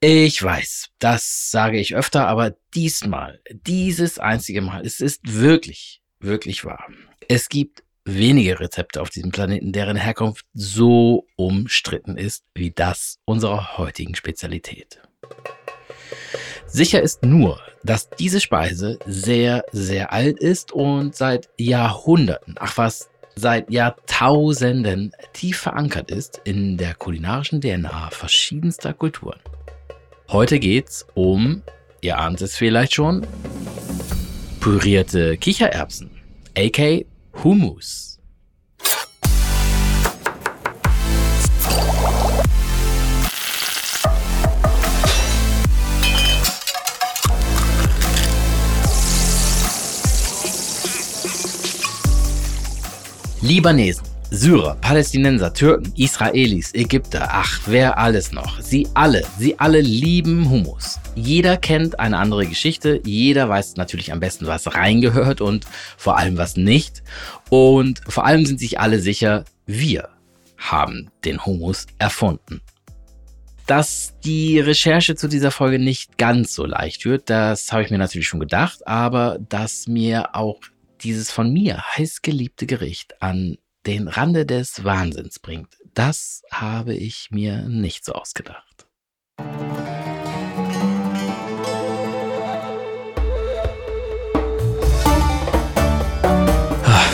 Ich weiß, das sage ich öfter, aber diesmal, dieses einzige Mal, es ist wirklich, wirklich wahr. Es gibt wenige Rezepte auf diesem Planeten, deren Herkunft so umstritten ist wie das unserer heutigen Spezialität. Sicher ist nur, dass diese Speise sehr, sehr alt ist und seit Jahrhunderten, ach was, seit Jahrtausenden tief verankert ist in der kulinarischen DNA verschiedenster Kulturen. Heute geht's um, ihr ahnt es vielleicht schon, pürierte Kichererbsen, aka Hummus. Libanesen, Syrer, Palästinenser, Türken, Israelis, Ägypter, ach, wer alles noch. Sie alle, sie alle lieben Hummus. Jeder kennt eine andere Geschichte, jeder weiß natürlich am besten, was reingehört und vor allem was nicht. Und vor allem sind sich alle sicher, wir haben den Hummus erfunden. Dass die Recherche zu dieser Folge nicht ganz so leicht wird, das habe ich mir natürlich schon gedacht, aber dass mir auch dieses von mir heißgeliebte Gericht an den Rande des Wahnsinns bringt, das habe ich mir nicht so ausgedacht.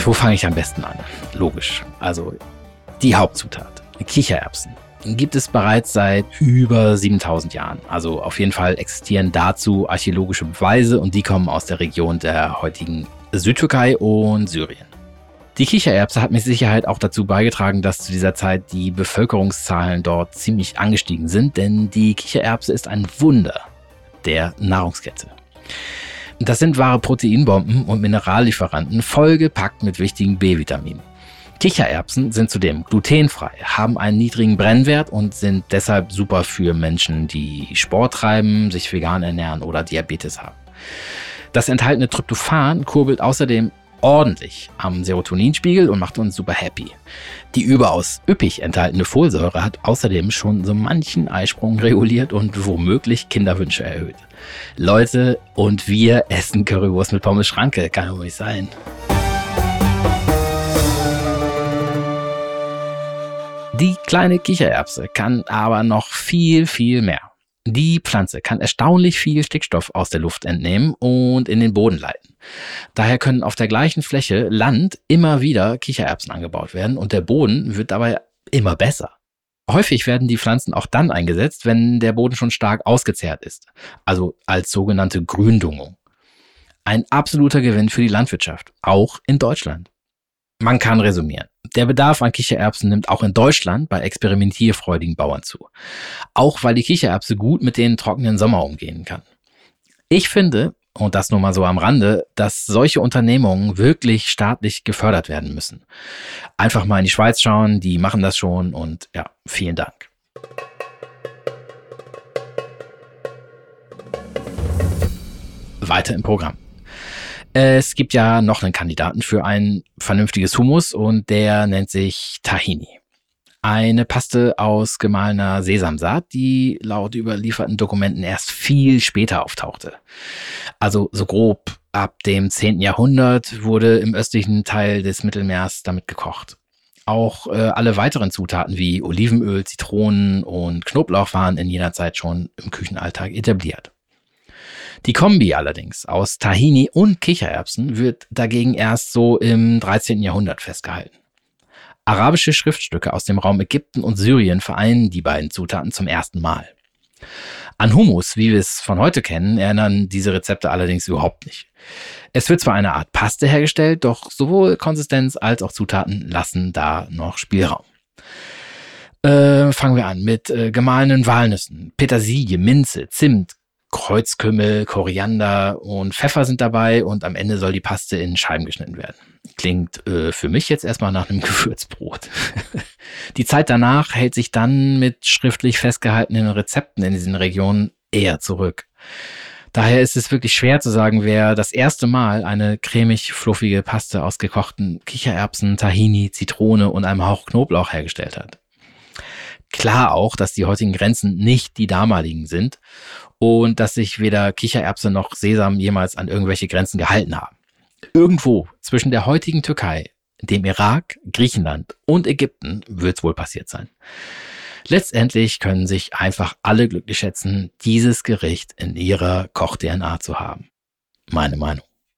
Wo fange ich am besten an? Logisch. Also die Hauptzutat, Kichererbsen, gibt es bereits seit über 7000 Jahren. Also auf jeden Fall existieren dazu archäologische Beweise und die kommen aus der Region der heutigen Südtürkei und Syrien. Die Kichererbse hat mit Sicherheit auch dazu beigetragen, dass zu dieser Zeit die Bevölkerungszahlen dort ziemlich angestiegen sind, denn die Kichererbse ist ein Wunder der Nahrungskette. Das sind wahre Proteinbomben und Minerallieferanten, vollgepackt mit wichtigen B-Vitaminen. Kichererbsen sind zudem glutenfrei, haben einen niedrigen Brennwert und sind deshalb super für Menschen, die Sport treiben, sich vegan ernähren oder Diabetes haben. Das enthaltene Tryptophan kurbelt außerdem ordentlich am Serotoninspiegel und macht uns super happy. Die überaus üppig enthaltene Folsäure hat außerdem schon so manchen Eisprung reguliert und womöglich Kinderwünsche erhöht. Leute, und wir essen Currywurst mit Pommes Schranke, kann wohl nicht sein. Die kleine Kichererbse kann aber noch viel, viel mehr. Die Pflanze kann erstaunlich viel Stickstoff aus der Luft entnehmen und in den Boden leiten. Daher können auf der gleichen Fläche Land immer wieder Kichererbsen angebaut werden und der Boden wird dabei immer besser. Häufig werden die Pflanzen auch dann eingesetzt, wenn der Boden schon stark ausgezehrt ist, also als sogenannte Gründungung. Ein absoluter Gewinn für die Landwirtschaft, auch in Deutschland. Man kann resümieren. Der Bedarf an Kichererbsen nimmt auch in Deutschland bei experimentierfreudigen Bauern zu. Auch weil die Kichererbse gut mit den trockenen Sommer umgehen kann. Ich finde, und das nur mal so am Rande, dass solche Unternehmungen wirklich staatlich gefördert werden müssen. Einfach mal in die Schweiz schauen, die machen das schon und ja, vielen Dank. Weiter im Programm. Es gibt ja noch einen Kandidaten für ein vernünftiges Hummus und der nennt sich Tahini. Eine Paste aus gemahlener Sesamsaat, die laut überlieferten Dokumenten erst viel später auftauchte. Also so grob ab dem 10. Jahrhundert wurde im östlichen Teil des Mittelmeers damit gekocht. Auch äh, alle weiteren Zutaten wie Olivenöl, Zitronen und Knoblauch waren in jener Zeit schon im Küchenalltag etabliert. Die Kombi allerdings aus Tahini und Kichererbsen wird dagegen erst so im 13. Jahrhundert festgehalten. Arabische Schriftstücke aus dem Raum Ägypten und Syrien vereinen die beiden Zutaten zum ersten Mal. An Hummus, wie wir es von heute kennen, erinnern diese Rezepte allerdings überhaupt nicht. Es wird zwar eine Art Paste hergestellt, doch sowohl Konsistenz als auch Zutaten lassen da noch Spielraum. Äh, fangen wir an mit äh, gemahlenen Walnüssen, Petersilie, Minze, Zimt, Kreuzkümmel, Koriander und Pfeffer sind dabei und am Ende soll die Paste in Scheiben geschnitten werden. Klingt äh, für mich jetzt erstmal nach einem Gewürzbrot. die Zeit danach hält sich dann mit schriftlich festgehaltenen Rezepten in diesen Regionen eher zurück. Daher ist es wirklich schwer zu sagen, wer das erste Mal eine cremig fluffige Paste aus gekochten Kichererbsen, Tahini, Zitrone und einem Hauch Knoblauch hergestellt hat. klar auch, dass die heutigen Grenzen nicht die damaligen sind und dass sich weder Kichererbse noch Sesam jemals an irgendwelche Grenzen gehalten haben. Irgendwo zwischen der heutigen Türkei, dem Irak, Griechenland und Ägypten wird es wohl passiert sein. Letztendlich können sich einfach alle glücklich schätzen, dieses Gericht in ihrer Koch-DNA zu haben. Meine Meinung.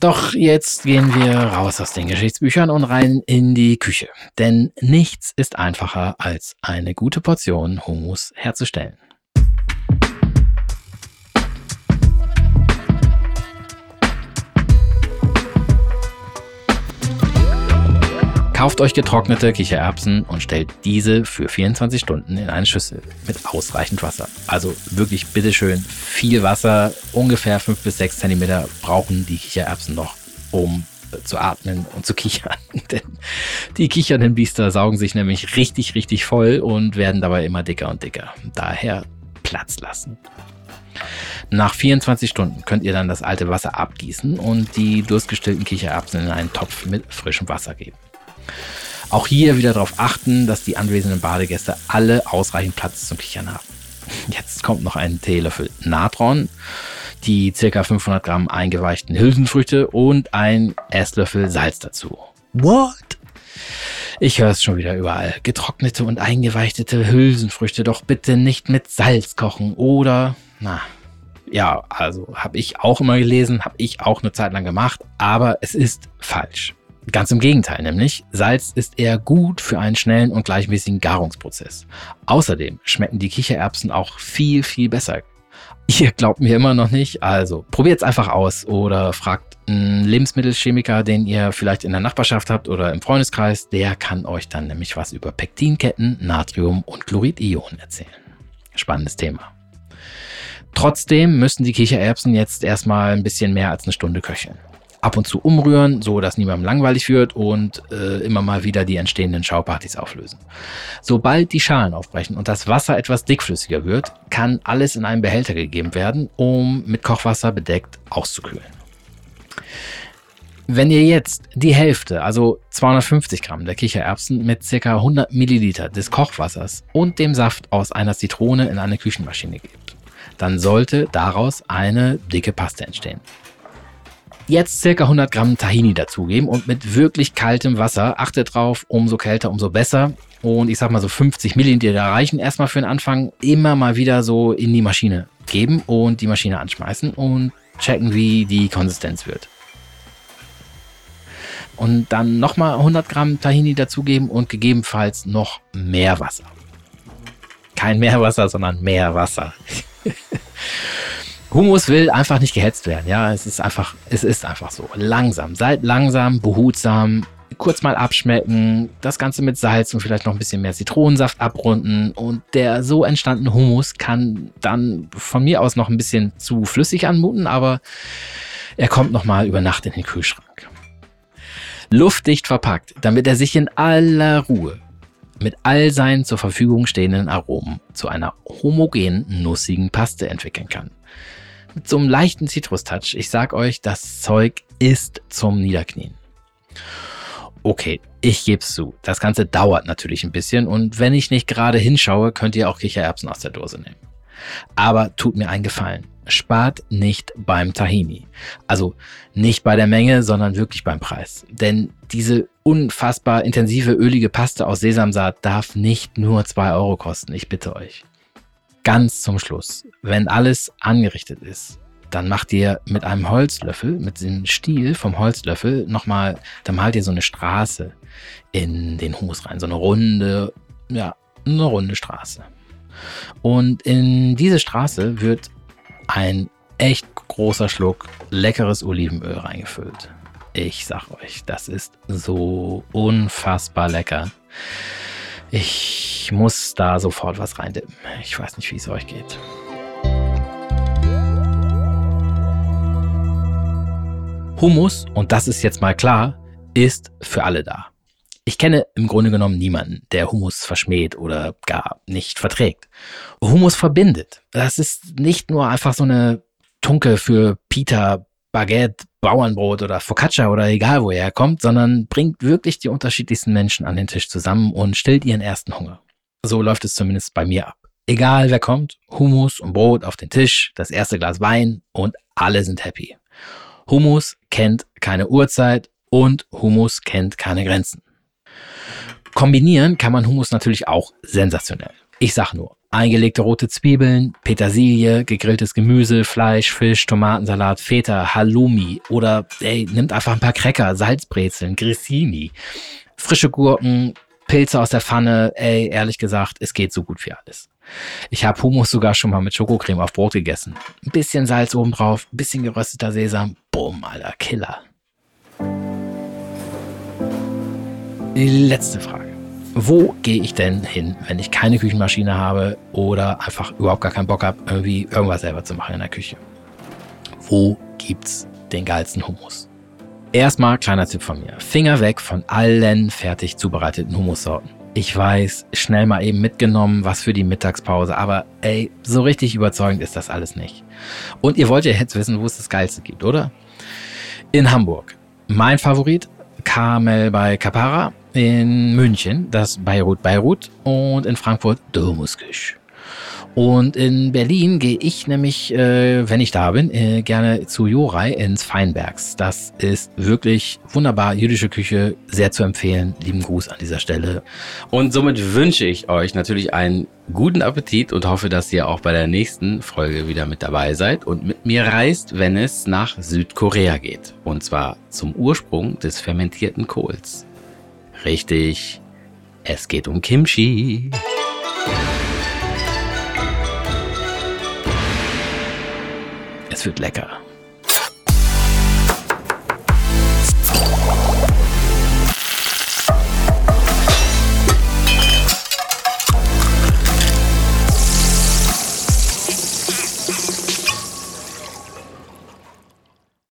Doch jetzt gehen wir raus aus den Geschichtsbüchern und rein in die Küche. Denn nichts ist einfacher, als eine gute Portion Hummus herzustellen. Kauft euch getrocknete Kichererbsen und stellt diese für 24 Stunden in eine Schüssel mit ausreichend Wasser. Also wirklich bitteschön viel Wasser, ungefähr 5 bis 6 Zentimeter brauchen die Kichererbsen noch, um zu atmen und zu kichern. Denn die kichernden Biester saugen sich nämlich richtig, richtig voll und werden dabei immer dicker und dicker. Daher Platz lassen. Nach 24 Stunden könnt ihr dann das alte Wasser abgießen und die durstgestillten Kichererbsen in einen Topf mit frischem Wasser geben. Auch hier wieder darauf achten, dass die anwesenden Badegäste alle ausreichend Platz zum Kichern haben. Jetzt kommt noch ein Teelöffel Natron, die ca. 500 Gramm eingeweichten Hülsenfrüchte und ein Esslöffel Salz dazu. What? Ich höre es schon wieder überall. Getrocknete und eingeweichtete Hülsenfrüchte doch bitte nicht mit Salz kochen oder, na, ja, also habe ich auch immer gelesen, habe ich auch eine Zeit lang gemacht, aber es ist falsch. Ganz im Gegenteil, nämlich Salz ist eher gut für einen schnellen und gleichmäßigen Garungsprozess. Außerdem schmecken die Kichererbsen auch viel, viel besser. Ihr glaubt mir immer noch nicht, also probiert es einfach aus oder fragt einen Lebensmittelchemiker, den ihr vielleicht in der Nachbarschaft habt oder im Freundeskreis, der kann euch dann nämlich was über Pektinketten, Natrium und Chloridionen erzählen. Spannendes Thema. Trotzdem müssen die Kichererbsen jetzt erstmal ein bisschen mehr als eine Stunde köcheln ab und zu umrühren, so dass niemandem langweilig wird und äh, immer mal wieder die entstehenden Schaupartys auflösen. Sobald die Schalen aufbrechen und das Wasser etwas dickflüssiger wird, kann alles in einen Behälter gegeben werden, um mit Kochwasser bedeckt auszukühlen. Wenn ihr jetzt die Hälfte, also 250 Gramm der Kichererbsen mit ca. 100 Milliliter des Kochwassers und dem Saft aus einer Zitrone in eine Küchenmaschine gebt, dann sollte daraus eine dicke Paste entstehen. Jetzt circa 100 Gramm Tahini dazugeben und mit wirklich kaltem Wasser, achtet drauf, umso kälter, umso besser. Und ich sag mal so 50 Milliliter reichen erstmal für den Anfang. Immer mal wieder so in die Maschine geben und die Maschine anschmeißen und checken, wie die Konsistenz wird. Und dann nochmal 100 Gramm Tahini dazugeben und gegebenenfalls noch mehr Wasser. Kein Meerwasser, sondern mehr Wasser. Humus will einfach nicht gehetzt werden. Ja, es ist einfach, es ist einfach so. Langsam. Seid langsam, behutsam. Kurz mal abschmecken, das Ganze mit Salz und vielleicht noch ein bisschen mehr Zitronensaft abrunden. Und der so entstandene Humus kann dann von mir aus noch ein bisschen zu flüssig anmuten, aber er kommt nochmal über Nacht in den Kühlschrank. Luftdicht verpackt, damit er sich in aller Ruhe mit all seinen zur Verfügung stehenden Aromen zu einer homogenen, nussigen Paste entwickeln kann mit so einem leichten Zitrus-Touch. Ich sag euch, das Zeug ist zum Niederknien. Okay, ich geb's zu. Das Ganze dauert natürlich ein bisschen und wenn ich nicht gerade hinschaue, könnt ihr auch Kichererbsen aus der Dose nehmen. Aber tut mir einen Gefallen. Spart nicht beim Tahini. Also nicht bei der Menge, sondern wirklich beim Preis. Denn diese unfassbar intensive, ölige Paste aus Sesamsaat darf nicht nur 2 Euro kosten. Ich bitte euch. Ganz zum Schluss, wenn alles angerichtet ist, dann macht ihr mit einem Holzlöffel, mit dem Stiel vom Holzlöffel nochmal, dann malt ihr so eine Straße in den Hummus rein. So eine runde, ja, eine runde Straße. Und in diese Straße wird ein echt großer Schluck leckeres Olivenöl reingefüllt. Ich sag euch, das ist so unfassbar lecker. Ich muss da sofort was reindippen. Ich weiß nicht, wie es euch geht. Hummus, und das ist jetzt mal klar, ist für alle da. Ich kenne im Grunde genommen niemanden, der Hummus verschmäht oder gar nicht verträgt. Hummus verbindet. Das ist nicht nur einfach so eine Tunke für Pita, Baguette, Bauernbrot oder Focaccia oder egal wo er kommt, sondern bringt wirklich die unterschiedlichsten Menschen an den Tisch zusammen und stillt ihren ersten Hunger. So läuft es zumindest bei mir ab. Egal wer kommt, Hummus und Brot auf den Tisch, das erste Glas Wein und alle sind happy. Hummus kennt keine Uhrzeit und Hummus kennt keine Grenzen. Kombinieren kann man Hummus natürlich auch sensationell. Ich sag nur, eingelegte rote Zwiebeln, Petersilie, gegrilltes Gemüse, Fleisch, Fisch, Tomatensalat, Feta, Halloumi oder ey, nimmt einfach ein paar Cracker, Salzbrezeln, Grissini, frische Gurken, Pilze aus der Pfanne, ey, ehrlich gesagt, es geht so gut wie alles. Ich habe Hummus sogar schon mal mit Schokocreme auf Brot gegessen. Ein bisschen Salz oben drauf, ein bisschen gerösteter Sesam, bumm, alter Killer. Die letzte Frage. Wo gehe ich denn hin, wenn ich keine Küchenmaschine habe oder einfach überhaupt gar keinen Bock habe, irgendwie irgendwas selber zu machen in der Küche? Wo gibt's den geilsten Hummus? Erstmal kleiner Tipp von mir. Finger weg von allen fertig zubereiteten Hummussorten. Ich weiß, schnell mal eben mitgenommen, was für die Mittagspause, aber ey, so richtig überzeugend ist das alles nicht. Und ihr wollt ja jetzt wissen, wo es das Geilste gibt, oder? In Hamburg. Mein Favorit, Carmel bei Capara in München das Beirut Beirut und in Frankfurt Domuskisch. Und in Berlin gehe ich nämlich, äh, wenn ich da bin, äh, gerne zu Jorai ins Feinbergs. Das ist wirklich wunderbar, jüdische Küche, sehr zu empfehlen. Lieben Gruß an dieser Stelle. Und somit wünsche ich euch natürlich einen guten Appetit und hoffe, dass ihr auch bei der nächsten Folge wieder mit dabei seid und mit mir reist, wenn es nach Südkorea geht. Und zwar zum Ursprung des fermentierten Kohls. Richtig, es geht um Kimchi. Es wird lecker.